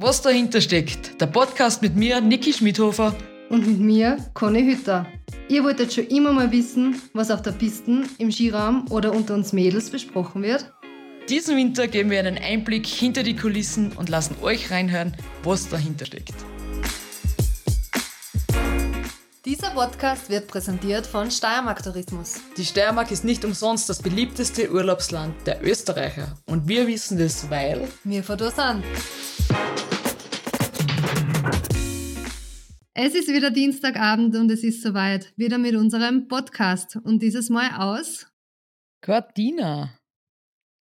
Was dahinter steckt, der Podcast mit mir, Niki Schmidhofer. Und mit mir, Conny Hütter. Ihr wolltet schon immer mal wissen, was auf der Piste, im Skiraum oder unter uns Mädels besprochen wird? Diesen Winter geben wir einen Einblick hinter die Kulissen und lassen euch reinhören, was dahinter steckt. Dieser Podcast wird präsentiert von Steiermark Tourismus. Die Steiermark ist nicht umsonst das beliebteste Urlaubsland der Österreicher. Und wir wissen das, weil wir von da sind. Es ist wieder Dienstagabend und es ist soweit. Wieder mit unserem Podcast. Und dieses Mal aus. Cortina.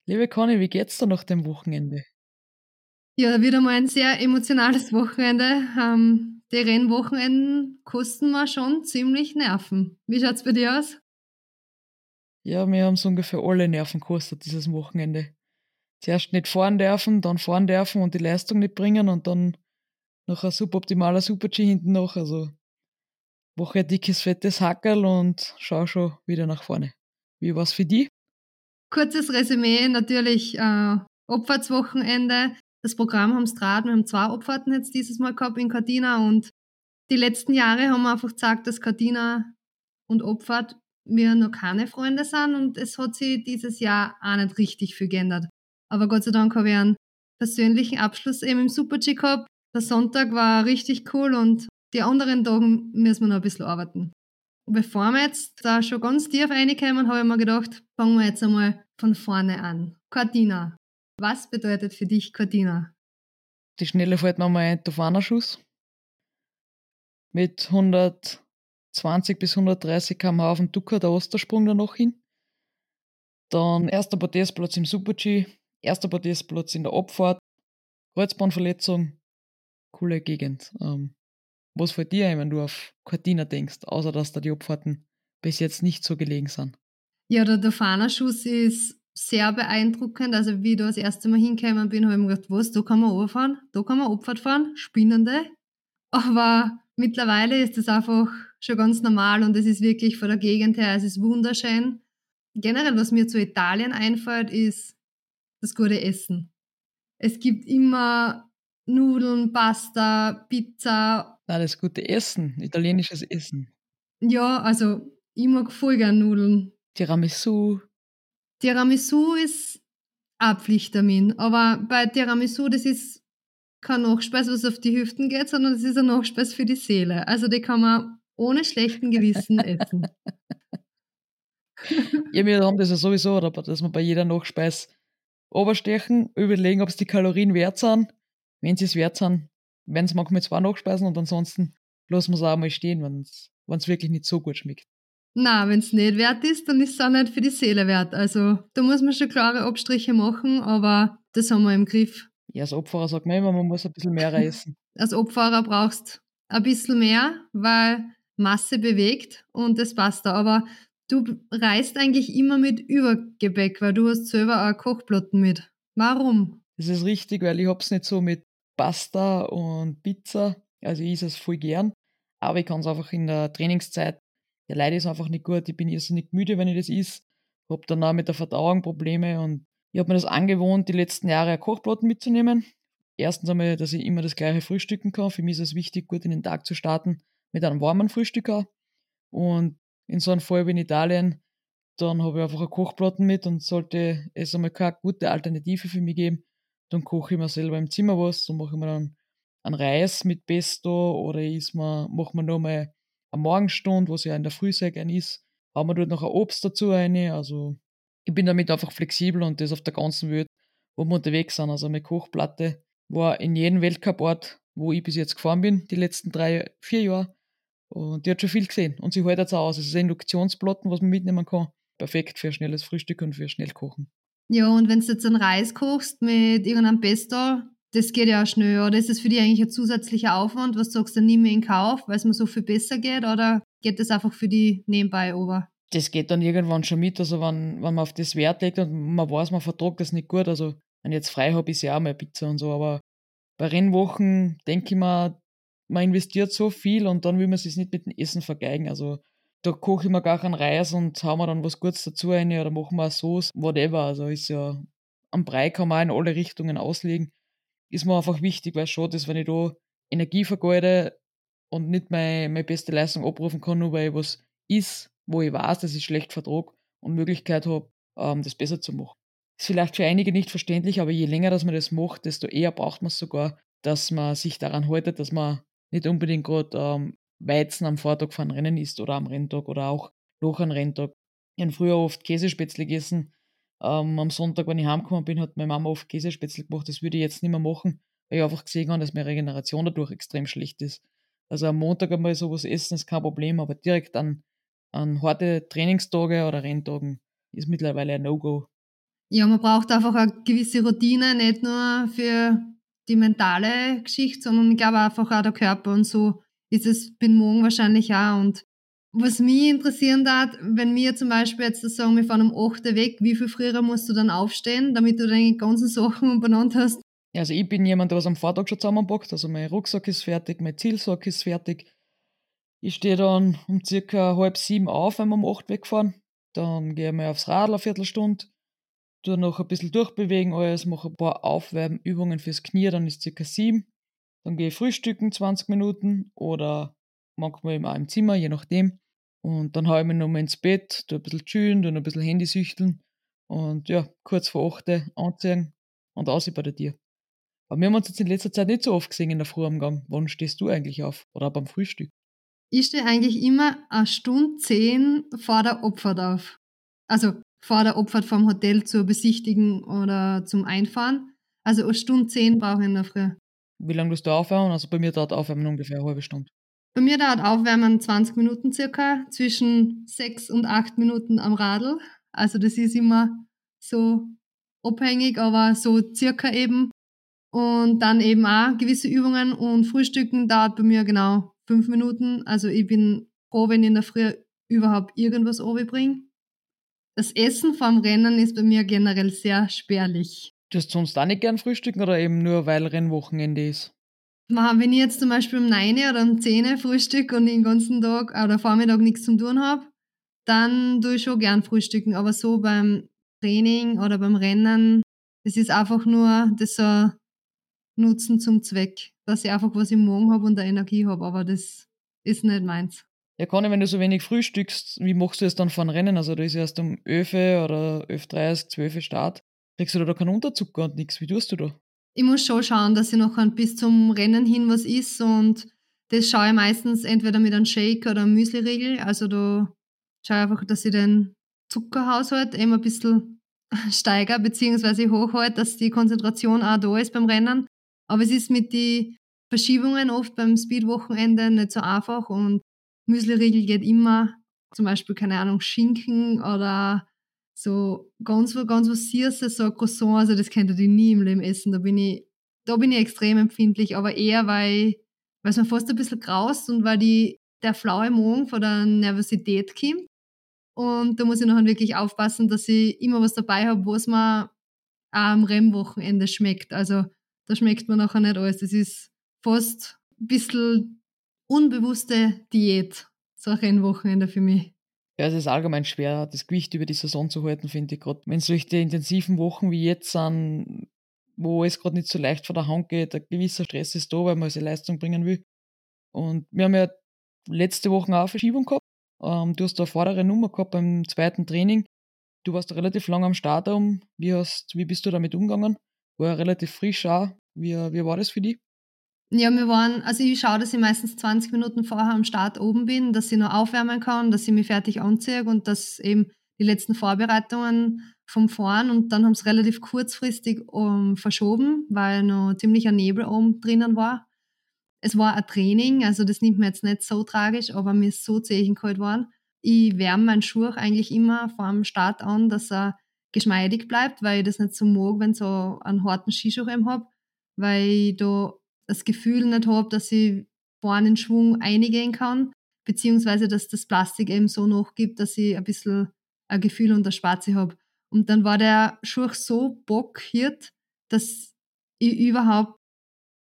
Liebe Conny, wie geht's dir nach dem Wochenende? Ja, wieder mal ein sehr emotionales Wochenende. Ähm, die Rennwochenenden kosten mir schon ziemlich Nerven. Wie schaut's bei dir aus? Ja, mir haben so ungefähr alle Nerven gekostet dieses Wochenende. Zuerst nicht fahren dürfen, dann fahren dürfen und die Leistung nicht bringen und dann noch ein suboptimaler Super-G hinten noch. Also Woche dickes, fettes Hackerl und schau schon wieder nach vorne. Wie war's für die? Kurzes Resümee, natürlich äh, Opfertswochenende das Programm am Strat. Wir haben zwei Abfahrten jetzt dieses Mal gehabt in Cortina und die letzten Jahre haben wir einfach gesagt, dass Cortina und Abfahrt wir noch keine Freunde sind und es hat sich dieses Jahr auch nicht richtig viel geändert. Aber Gott sei Dank habe ich einen persönlichen Abschluss eben im Super-G gehabt. Der Sonntag war richtig cool und die anderen Tage müssen wir noch ein bisschen arbeiten. Bevor wir jetzt da schon ganz tief reinkommen, habe ich mir gedacht, fangen wir jetzt einmal von vorne an. Cortina, was bedeutet für dich Cortina? Die Schnelle fällt mir mal ein Tofana-Schuss. Mit 120 bis 130 km/h auf dem Ducker der Ostersprung da noch hin. Dann erster Podestplatz im Super-G, erster Podestplatz in der Abfahrt, Kreuzbahnverletzung, coole Gegend. Ähm, was fällt dir ein, wenn du auf Cortina denkst, außer dass da die Abfahrten bis jetzt nicht so gelegen sind? Ja, der Tofana-Schuss ist sehr beeindruckend. Also wie ich da das erste Mal hingekommen bin, habe ich mir gedacht, was, da kann man runterfahren, da kann man Abfahrt fahren, Spinnende. Aber mittlerweile ist das einfach schon ganz normal und es ist wirklich von der Gegend her, es ist wunderschön. Generell, was mir zu Italien einfällt, ist das gute Essen. Es gibt immer Nudeln, Pasta, Pizza. Na, das gute Essen, italienisches Essen. Ja, also ich mag voll gern Nudeln. Tiramisu. Tiramisu ist ein Pflichttermin, aber bei Tiramisu, das ist kein Nachspeis, was auf die Hüften geht, sondern das ist ein Nachspeis für die Seele. Also die kann man ohne schlechten Gewissen essen. ja, wir haben das ja sowieso, dass wir bei jeder Nachspeis oberstechen, überlegen, ob es die Kalorien wert sind. Wenn sie es wert sind, werden es manchmal zwei Nachspeisen und ansonsten lassen wir es auch mal stehen, wenn es wirklich nicht so gut schmeckt. Na, wenn es nicht wert ist, dann ist es auch nicht für die Seele wert. Also da muss man schon klare Abstriche machen, aber das haben wir im Griff. Ja, als Opferer sagt man immer, man muss ein bisschen mehr reißen. als Opferer brauchst ein bisschen mehr, weil Masse bewegt und das passt da. Aber du reist eigentlich immer mit Übergebäck, weil du hast selber auch Kochplatten mit. Warum? Das ist richtig, weil ich hab's nicht so mit Pasta und Pizza. Also ich esse es voll gern. Aber ich kann es einfach in der Trainingszeit der Leid ist einfach nicht gut. Ich bin irrsinnig müde, wenn ich das is. Hab dann auch mit der Verdauung Probleme und ich habe mir das angewohnt, die letzten Jahre Kochplatten mitzunehmen. Erstens einmal, dass ich immer das gleiche frühstücken kann. Für mich ist es wichtig, gut in den Tag zu starten mit einem warmen Frühstück auch. Und in so einem Fall wie in Italien, dann habe ich einfach eine Kochplatten mit und sollte es einmal keine gute Alternative für mich geben, dann koche ich mir selber im Zimmer was. Dann mache ich mir dann einen Reis mit Pesto oder ich mache mir nochmal eine Morgenstunde, was ja in der Früh sehr gern ist, haben wir dort noch ein Obst dazu rein. Also ich bin damit einfach flexibel und das auf der ganzen Welt, wo wir unterwegs sind. Also meine Kochplatte war in jedem Weltcuport, wo ich bis jetzt gefahren bin, die letzten drei, vier Jahre. Und die hat schon viel gesehen. Und sie hält jetzt auch aus. Es ist ein Induktionsplatten, was man mitnehmen kann. Perfekt für ein schnelles Frühstück und für schnell kochen. Ja, und wenn du jetzt einen Reis kochst mit irgendeinem Pesto, das geht ja auch schnell. Oder ist das für dich eigentlich ein zusätzlicher Aufwand? Was sagst du, nimm in Kauf, weil es mir so viel besser geht? Oder geht das einfach für die nebenbei over? Das geht dann irgendwann schon mit. Also, wenn, wenn man auf das Wert legt und man weiß, man vertragt das nicht gut. Also, wenn ich jetzt frei habe, ist ja auch mal Pizza und so. Aber bei Rennwochen denke ich mir, man investiert so viel und dann will man es nicht mit dem Essen vergeigen. Also, da koche ich mir gar keinen Reis und hauen wir dann was Gutes dazu rein oder machen wir eine Sauce, whatever. Also, ist ja, am Brei kann man in alle Richtungen auslegen. ist mir einfach wichtig, weil schade ist, wenn ich da Energie vergeude und nicht meine, meine beste Leistung abrufen kann, nur weil ich was ist, wo ich weiß, dass ich schlecht vertrag und Möglichkeit habe, ähm, das besser zu machen. Ist vielleicht für einige nicht verständlich, aber je länger dass man das macht, desto eher braucht man es sogar, dass man sich daran haltet, dass man nicht unbedingt gerade ähm, Weizen am Vortag von Rennen isst oder am Renntag oder auch nach einem Renntag. Ich habe früher oft Käsespätzle gegessen. Ähm, am Sonntag, wenn ich heimgekommen bin, hat meine Mama oft Käsespätzle gemacht. Das würde ich jetzt nicht mehr machen, weil ich einfach gesehen habe, dass meine Regeneration dadurch extrem schlecht ist. Also am Montag einmal sowas essen ist kein Problem, aber direkt an, an harte Trainingstage oder Renntagen ist mittlerweile ein No-Go. Ja, man braucht einfach eine gewisse Routine, nicht nur für die mentale Geschichte, sondern ich glaube einfach auch der Körper und so ist es bin morgen wahrscheinlich auch. Und was mich interessieren darf, wenn wir zum Beispiel jetzt sagen, wir fahren um 8 Uhr weg, wie viel früher musst du dann aufstehen, damit du deine ganzen Sachen benannt hast? Also ich bin jemand, der was am Vortag schon zusammenpackt. Also mein Rucksack ist fertig, mein Zielsack ist fertig. Ich stehe dann um circa halb sieben auf, wenn wir um acht wegfahren. Dann gehe ich mal aufs Radl eine Viertelstunde, tue noch ein bisschen durchbewegen alles, mache ein paar Aufwärmübungen fürs Knie, dann ist circa sieben. Dann gehe ich frühstücken 20 Minuten oder manchmal eben auch im Zimmer, je nachdem. Und dann haue ich mich nochmal ins Bett, tue ein bisschen chillen, tue ein bisschen Handy süchteln und ja, kurz vor 8 anziehen und aus bei der Tür. Aber wir haben uns jetzt in letzter Zeit nicht so oft gesehen in der Früh am Gang. Wann stehst du eigentlich auf? Oder beim Frühstück? Ich stehe eigentlich immer eine Stunde zehn vor der Opfert auf. Also vor der Opfert vom Hotel zu besichtigen oder zum Einfahren. Also eine Stunde zehn brauche ich in der Früh. Wie lange musst du aufwärmen? Also bei mir dauert Aufwärmen ungefähr eine halbe Stunde. Bei mir dauert Aufwärmen 20 Minuten circa, zwischen 6 und 8 Minuten am Radl. Also das ist immer so abhängig, aber so circa eben. Und dann eben auch gewisse Übungen und Frühstücken dauert bei mir genau 5 Minuten. Also ich bin froh, wenn ich in der Früh überhaupt irgendwas bringe. Das Essen vom Rennen ist bei mir generell sehr spärlich. Du hast sonst auch nicht gern frühstücken oder eben nur weil Rennwochenende ist? Wenn ich jetzt zum Beispiel um 9 oder um 10 frühstück und den ganzen Tag oder Vormittag nichts zum tun habe, dann tue ich schon gern frühstücken. Aber so beim Training oder beim Rennen, das ist einfach nur das so Nutzen zum Zweck, dass ich einfach was im Morgen habe und der Energie habe. Aber das ist nicht meins. Ja, Conny, wenn du so wenig frühstückst, wie machst du es dann von Rennen? Also, da ist erst um 11 oder 11.30 12 Start. Kriegst du da keinen Unterzucker und nichts? Wie tust du da? Ich muss schon schauen, dass ich noch bis zum Rennen hin was isst und das schaue ich meistens entweder mit einem Shake oder einem Müsli-Riegel. Also da schaue ich einfach, dass ich den Zuckerhaushalt eben ein bisschen steigere bzw. hochhalte, dass die Konzentration auch da ist beim Rennen. Aber es ist mit den Verschiebungen oft beim Speed-Wochenende nicht so einfach und Müsli-Riegel geht immer, zum Beispiel, keine Ahnung, Schinken oder so ganz, ganz was Süßes, so ein Croissant, also das könnte ich nie im Leben essen. Da bin ich, da bin ich extrem empfindlich, aber eher, weil, es mir fast ein bisschen graust und weil die, der flaue Morgen von der Nervosität kommt. Und da muss ich noch wirklich aufpassen, dass ich immer was dabei habe, was mir am Rennwochenende schmeckt. Also da schmeckt mir nachher nicht alles. Das ist fast ein bisschen unbewusste Diät, so ein Rennwochenende für mich. Ja, es ist allgemein schwer, das Gewicht über die Saison zu halten, finde ich. Gerade wenn solche intensiven Wochen wie jetzt sind, wo es gerade nicht so leicht von der Hand geht, ein gewisser Stress ist da, weil man seine Leistung bringen will. Und wir haben ja letzte Woche auch eine Verschiebung gehabt. Ähm, du hast da eine vordere Nummer gehabt beim zweiten Training. Du warst relativ lang am Start um. Wie, wie bist du damit umgegangen? War ja relativ frisch auch. Wie, wie war das für dich? Ja, wir waren, also ich schaue, dass ich meistens 20 Minuten vorher am Start oben bin, dass ich noch aufwärmen kann, dass ich mich fertig anziehe und dass eben die letzten Vorbereitungen vom Fahren und dann haben es relativ kurzfristig um, ähm, verschoben, weil noch ziemlicher Nebel oben drinnen war. Es war ein Training, also das nimmt mir jetzt nicht so tragisch, aber mir ist so zäh kalt worden. Ich wärme meinen Schuh eigentlich immer vor dem Start an, dass er geschmeidig bleibt, weil ich das nicht so mag, wenn ich so einen harten Skischuh habe, weil ich da das Gefühl nicht habe, dass ich vorne in Schwung einigen kann, beziehungsweise dass das Plastik eben so noch gibt, dass ich ein bisschen ein Gefühl unter Schwarze habe. Und dann war der Schuh so bockiert, dass ich überhaupt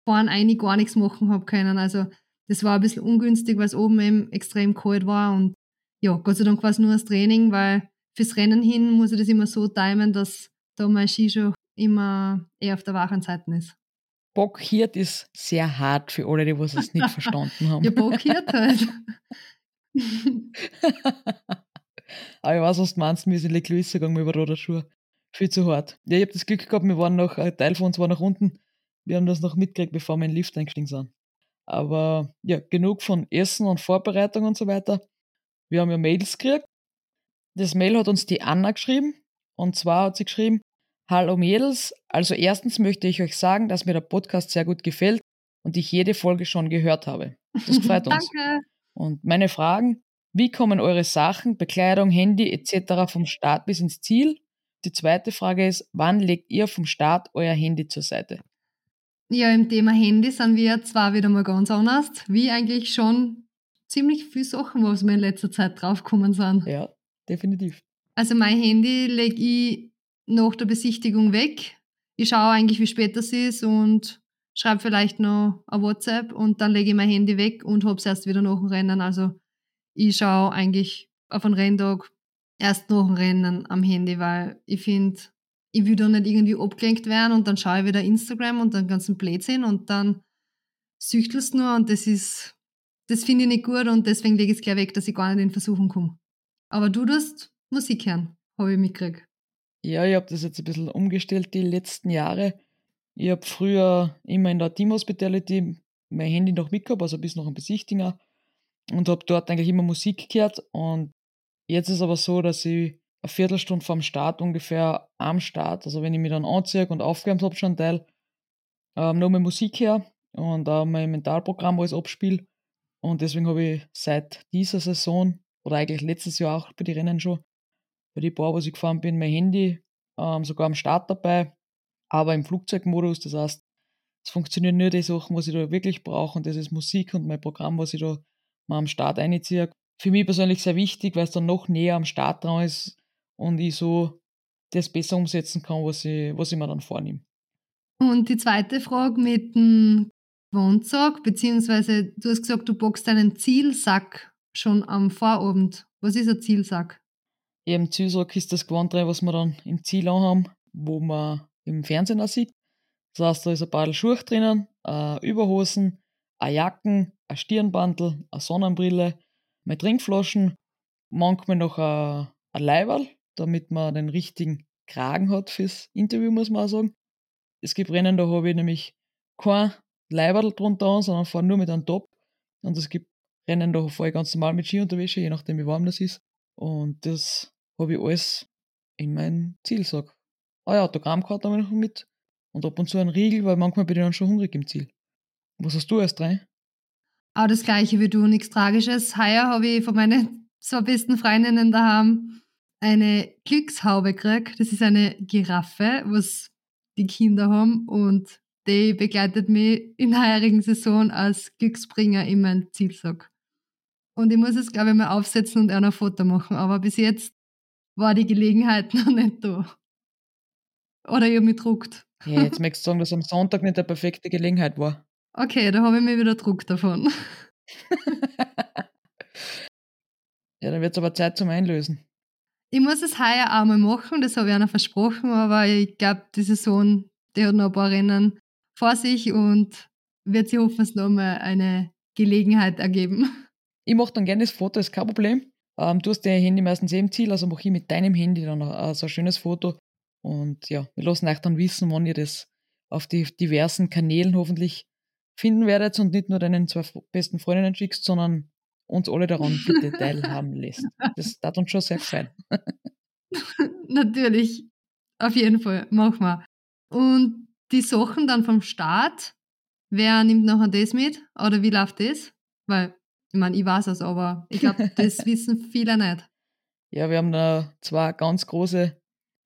vorne einig gar nichts machen habe können. Also das war ein bisschen ungünstig, weil es oben eben extrem kalt war und ja, Gott sei Dank war es nur das Training, weil fürs Rennen hin muss ich das immer so timen, dass da mein Skischuh immer eher auf der wachen Seite ist. Bockhirt ist sehr hart für alle, die was es nicht verstanden haben. Ja, Bockhirt halt. Aber ich weiß, was du meinst, wir sind in Lecluisse gegangen über Roderschuhe. Viel zu hart. Ja, ich habe das Glück gehabt, wir waren noch, ein Teil von uns war nach unten. Wir haben das noch mitgekriegt, bevor wir in den Lift eingestiegen sind. Aber ja, genug von Essen und Vorbereitung und so weiter. Wir haben ja Mails gekriegt. Das Mail hat uns die Anna geschrieben. Und zwar hat sie geschrieben, Hallo Mädels, also erstens möchte ich euch sagen, dass mir der Podcast sehr gut gefällt und ich jede Folge schon gehört habe. Das freut uns. Danke. Und meine Fragen, wie kommen eure Sachen, Bekleidung, Handy etc. vom Start bis ins Ziel? Die zweite Frage ist, wann legt ihr vom Start euer Handy zur Seite? Ja, im Thema Handy sind wir zwar wieder mal ganz anders, wie eigentlich schon ziemlich viele Sachen, was wir in letzter Zeit draufgekommen sind. Ja, definitiv. Also mein Handy lege ich nach der Besichtigung weg. Ich schaue eigentlich, wie spät das ist und schreibe vielleicht noch ein WhatsApp und dann lege ich mein Handy weg und habe es erst wieder nach dem Rennen. Also ich schaue eigentlich auf einen Renntag erst nach dem Rennen am Handy, weil ich finde, ich will da nicht irgendwie abgelenkt werden und dann schaue ich wieder Instagram und den ganzen Blödsinn und dann süchtelst nur und das ist, das finde ich nicht gut und deswegen lege ich es gleich weg, dass ich gar nicht in Versuchung komme. Aber du tust Musik hören, habe ich mitgekriegt. Ja, ich habe das jetzt ein bisschen umgestellt die letzten Jahre. Ich habe früher immer in der Team Hospitality mein Handy noch mitgehabt, also bis noch ein Besichtiger und habe dort eigentlich immer Musik gehört und jetzt ist aber so, dass ich eine Viertelstunde vorm Start ungefähr am Start, also wenn ich mich dann anziehe und aufgewärmt habe schon Teil, ähm, noch mal Musik her und auch mein Mentalprogramm alles abspiele und deswegen habe ich seit dieser Saison oder eigentlich letztes Jahr auch bei den Rennen schon bei den paar, wo ich gefahren bin, mein Handy ähm, sogar am Start dabei, aber im Flugzeugmodus. Das heißt, es funktionieren nur die Sachen, was ich da wirklich brauche und das ist Musik und mein Programm, was ich da mal am Start einziehe. Für mich persönlich sehr wichtig, weil es dann noch näher am Start dran ist und ich so das besser umsetzen kann, was ich, was ich mir dann vornehme. Und die zweite Frage mit dem Wohnsack, beziehungsweise du hast gesagt, du bockst einen Zielsack schon am Vorabend. Was ist ein Zielsack? Eben Zielsack ist das Gewand was wir dann im Ziel haben, wo man im Fernsehen auch sieht. Das heißt, da ist ein paar Schuhe drinnen, äh, Überhosen, eine Jacken, ein Stirnbandel, eine Sonnenbrille, meine Trinkflaschen, manchmal noch ein, ein Leiberl, damit man den richtigen Kragen hat fürs Interview, muss man auch sagen. Es gibt Rennen, da habe ich nämlich kein Leiberl drunter an, sondern fahre nur mit einem Top. Und es gibt Rennen, da fahre ich ganz normal mit Skiunterwäsche, je nachdem wie warm das ist. Und das habe ich alles in meinen Zielsack. Ah ja, Autogrammkarte habe ich noch mit. Und ab und zu ein Riegel, weil manchmal bin ich dann schon hungrig im Ziel. Was hast du erst rein? Auch das gleiche wie du, nichts Tragisches. Heuer habe ich von meinen zwei besten Freundinnen daheim eine Glückshaube gekriegt. Das ist eine Giraffe, was die Kinder haben und die begleitet mich in der heurigen Saison als Glücksbringer in meinen Zielsack. Und ich muss es, glaube ich, mal aufsetzen und ein Foto machen. Aber bis jetzt war die Gelegenheit noch nicht da. Oder ich habe mich druckt. Ja, jetzt möchtest du sagen, dass am Sonntag nicht eine perfekte Gelegenheit war. Okay, da habe ich mir wieder Druck davon. ja, dann wird es aber Zeit zum Einlösen. Ich muss es heuer auch mal machen, das habe ich einer versprochen, aber ich glaube, die Saison, die hat noch ein paar Rennen vor sich und wird sich hoffentlich noch mal eine Gelegenheit ergeben. Ich mache dann gerne das Foto, ist kein Problem. Ähm, du hast dein Handy meistens eh im Ziel, also mache ich mit deinem Handy dann äh, so ein schönes Foto. Und ja, wir lassen euch dann wissen, wann ihr das auf die diversen Kanälen hoffentlich finden werdet und nicht nur deinen zwei besten Freundinnen schickst, sondern uns alle daran bitte teilhaben lässt. Das tat uns schon sehr gefallen. Natürlich, auf jeden Fall, machen wir. Und die Sachen dann vom Start, wer nimmt nachher das mit? Oder wie läuft das? Weil, ich meine, ich weiß es, aber ich glaube, das wissen viele nicht. Ja, wir haben da zwei ganz große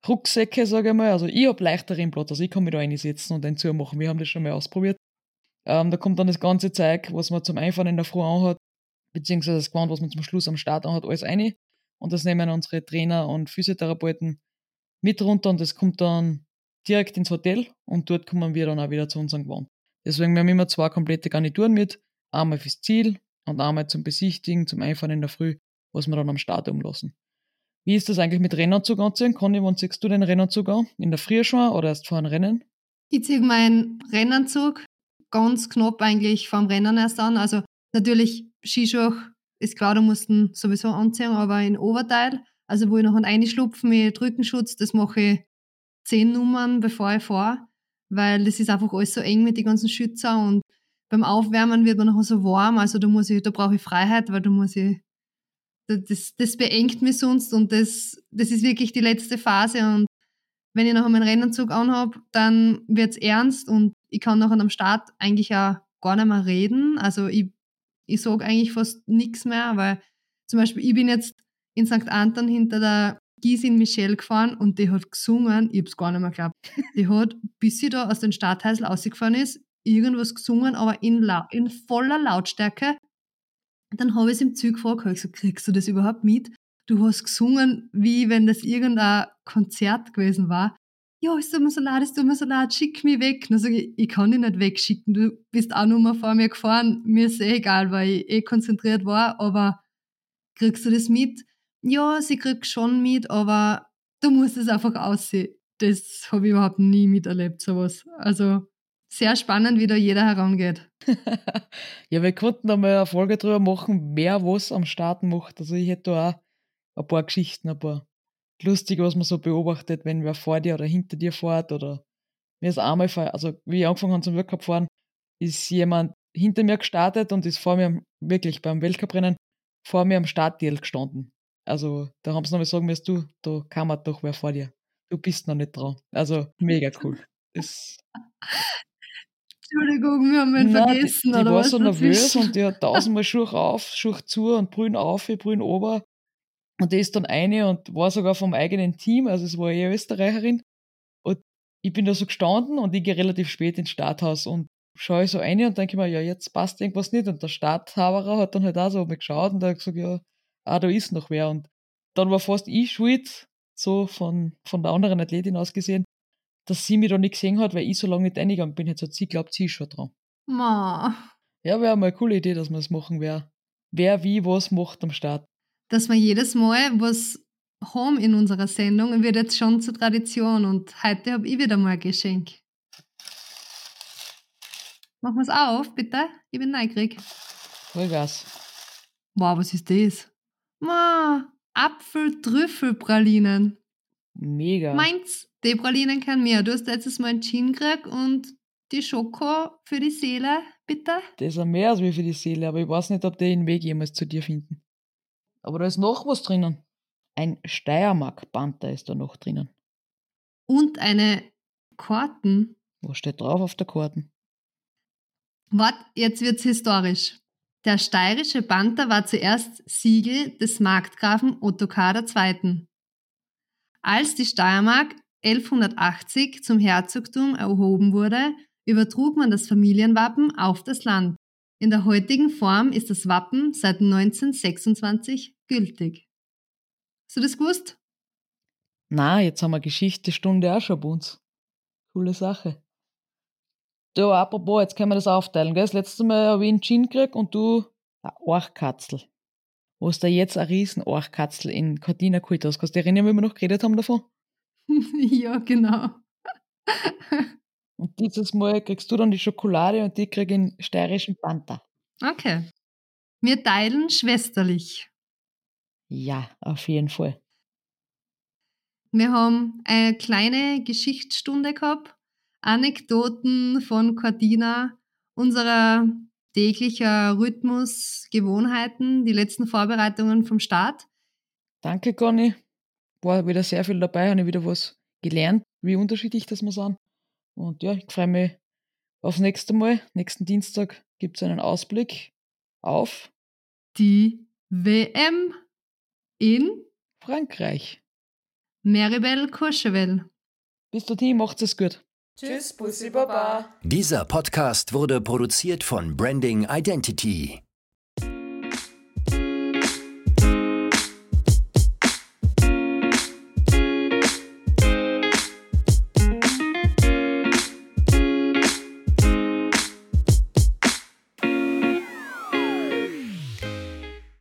Rucksäcke, sage ich mal. Also ich habe leichter Rennblatt, also ich kann mich da reinsetzen und den zumachen. Wir haben das schon mal ausprobiert. Ähm, da kommt dann das ganze Zeug, was man zum Einfahren in der Früh anhat, beziehungsweise das Gewand, was man zum Schluss am Start anhat, alles rein. Und das nehmen unsere Trainer und Physiotherapeuten mit runter und das kommt dann direkt ins Hotel und dort kommen wir dann auch wieder zu unserem Gewand. Deswegen wir haben wir immer zwei komplette Garnituren mit, einmal fürs Ziel und einmal zum Besichtigen, zum Einfahren in der Früh, was wir dann am Start umlassen. Wie ist das eigentlich mit Rennanzug anziehen? Conny, wann ziehst du den Rennanzug an? In der Früh schon oder erst vor einem Rennen? Ich ziehe meinen Rennanzug ganz knapp eigentlich vom Rennen erst an. Also natürlich Skischuhe ist klar, da mussten sowieso anziehen, aber in Oberteil, also wo ich noch einschlupfen mit Rückenschutz, das mache ich zehn Nummern, bevor ich fahre, weil das ist einfach alles so eng mit den ganzen Schützer und beim Aufwärmen wird man noch so warm, also da muss ich, da brauche ich Freiheit, weil da muss ich, das, das beengt mich sonst und das, das ist wirklich die letzte Phase und wenn ich noch meinen Rennanzug anhabe, dann wird es ernst und ich kann nachher am Start eigentlich auch gar nicht mehr reden. Also ich, ich sage eigentlich fast nichts mehr, weil zum Beispiel ich bin jetzt in St. Anton hinter der Gisin Michelle gefahren und die hat gesungen, ich hab's gar nicht mehr geglaubt. Die hat, bis sie da aus den Stadthäusl rausgefahren ist, irgendwas gesungen, aber in, in voller Lautstärke. Dann habe ich es im Zug ich gesagt, kriegst du das überhaupt mit? Du hast gesungen, wie wenn das irgendein Konzert gewesen war. Ja, es tut mir so leid, es tut mir so leid, schick mich weg. Dann sage ich, ich kann dich nicht wegschicken, du bist auch nur mal vor mir gefahren, mir ist eh egal, weil ich eh konzentriert war, aber kriegst du das mit? Ja, sie kriegt schon mit, aber du musst es einfach aussehen. Das habe ich überhaupt nie miterlebt, sowas. Also sehr spannend, wie da jeder herangeht. ja, wir könnten da mal eine Folge drüber machen, wer was am Starten macht. Also ich hätte da auch ein paar Geschichten, ein paar lustige, was man so beobachtet, wenn wer vor dir oder hinter dir fährt oder mir ist einmal, also wie ich angefangen habe zum Weltcup fahren, ist jemand hinter mir gestartet und ist vor mir, wirklich beim Weltcuprennen, vor mir am Startdeal gestanden. Also da haben sie noch mal sagen müssen, du, da kann man doch wer vor dir. Du bist noch nicht dran. Also mega cool. Das Entschuldigung, wir haben ihn Nein, vergessen. Die, die war so nervös und die hat tausendmal Schuch auf, Schuch zu und Brühen auf, Brühen ober. Und die ist dann eine und war sogar vom eigenen Team, also es war eher Österreicherin. Und ich bin da so gestanden und ich gehe relativ spät ins Starthaus und schaue so eine und denke mir, ja, jetzt passt irgendwas nicht. Und der Starthaberer hat dann halt auch so mal geschaut und hat gesagt, ja, ah, da ist noch wer. Und dann war fast ich schuld, so von, von der anderen Athletin aus gesehen, dass sie mich da nicht gesehen hat, weil ich so lange nicht reingegangen bin. Jetzt hat sie glaubt, sie ist schon dran. Ma. Ja, wäre mal eine coole Idee, dass wir das machen, wer, wer wie was macht am Start. Dass wir jedes Mal was haben in unserer Sendung wird jetzt schon zur Tradition und heute habe ich wieder mal ein Geschenk. Machen wir es auf, bitte. Ich bin neugierig. Vollgas. Wow, was ist das? Ma, Apfel-Trüffel-Pralinen. Mega. Meins, die Pralinen kennen mehr. Du hast letztes Mal einen Gin gekriegt und die Schoko für die Seele, bitte? Das ist mehr als wie für die Seele, aber ich weiß nicht, ob die den Weg jemals zu dir finden. Aber da ist noch was drinnen. Ein Steiermark-Panther ist da noch drinnen. Und eine Karten. Was steht drauf auf der Karten? Wart, jetzt wird's historisch. Der steirische Panther war zuerst Siegel des Markgrafen Ottokar II. Als die Steiermark 1180 zum Herzogtum erhoben wurde, übertrug man das Familienwappen auf das Land. In der heutigen Form ist das Wappen seit 1926 gültig. Hast du das gewusst? Na, jetzt haben wir Geschichtestunde auch schon bei uns. Coole Sache. Du, apropos, jetzt können wir das aufteilen. Gell? Das letzte Mal habe ich einen Gin gekriegt und du eine Orchkatzel. Wo ist da jetzt eine riesen Orchkatzel in Cortina hast. Kannst du dich erinnern, wie wir noch geredet haben davon? ja, genau. und dieses Mal kriegst du dann die Schokolade und ich kriege den steirischen Panther. Okay. Wir teilen schwesterlich. Ja, auf jeden Fall. Wir haben eine kleine Geschichtsstunde gehabt Anekdoten von Cortina, unserer täglicher Rhythmus, Gewohnheiten, die letzten Vorbereitungen vom Start. Danke, Conny. War wieder sehr viel dabei, habe ich wieder was gelernt, wie unterschiedlich das wir sind. Und ja, ich freue mich aufs nächste Mal. Nächsten Dienstag gibt es einen Ausblick auf die WM in Frankreich. Meribel Courchevel. Bis dorthin, macht's es gut. Tschüss, Bussi Baba. Dieser Podcast wurde produziert von Branding Identity.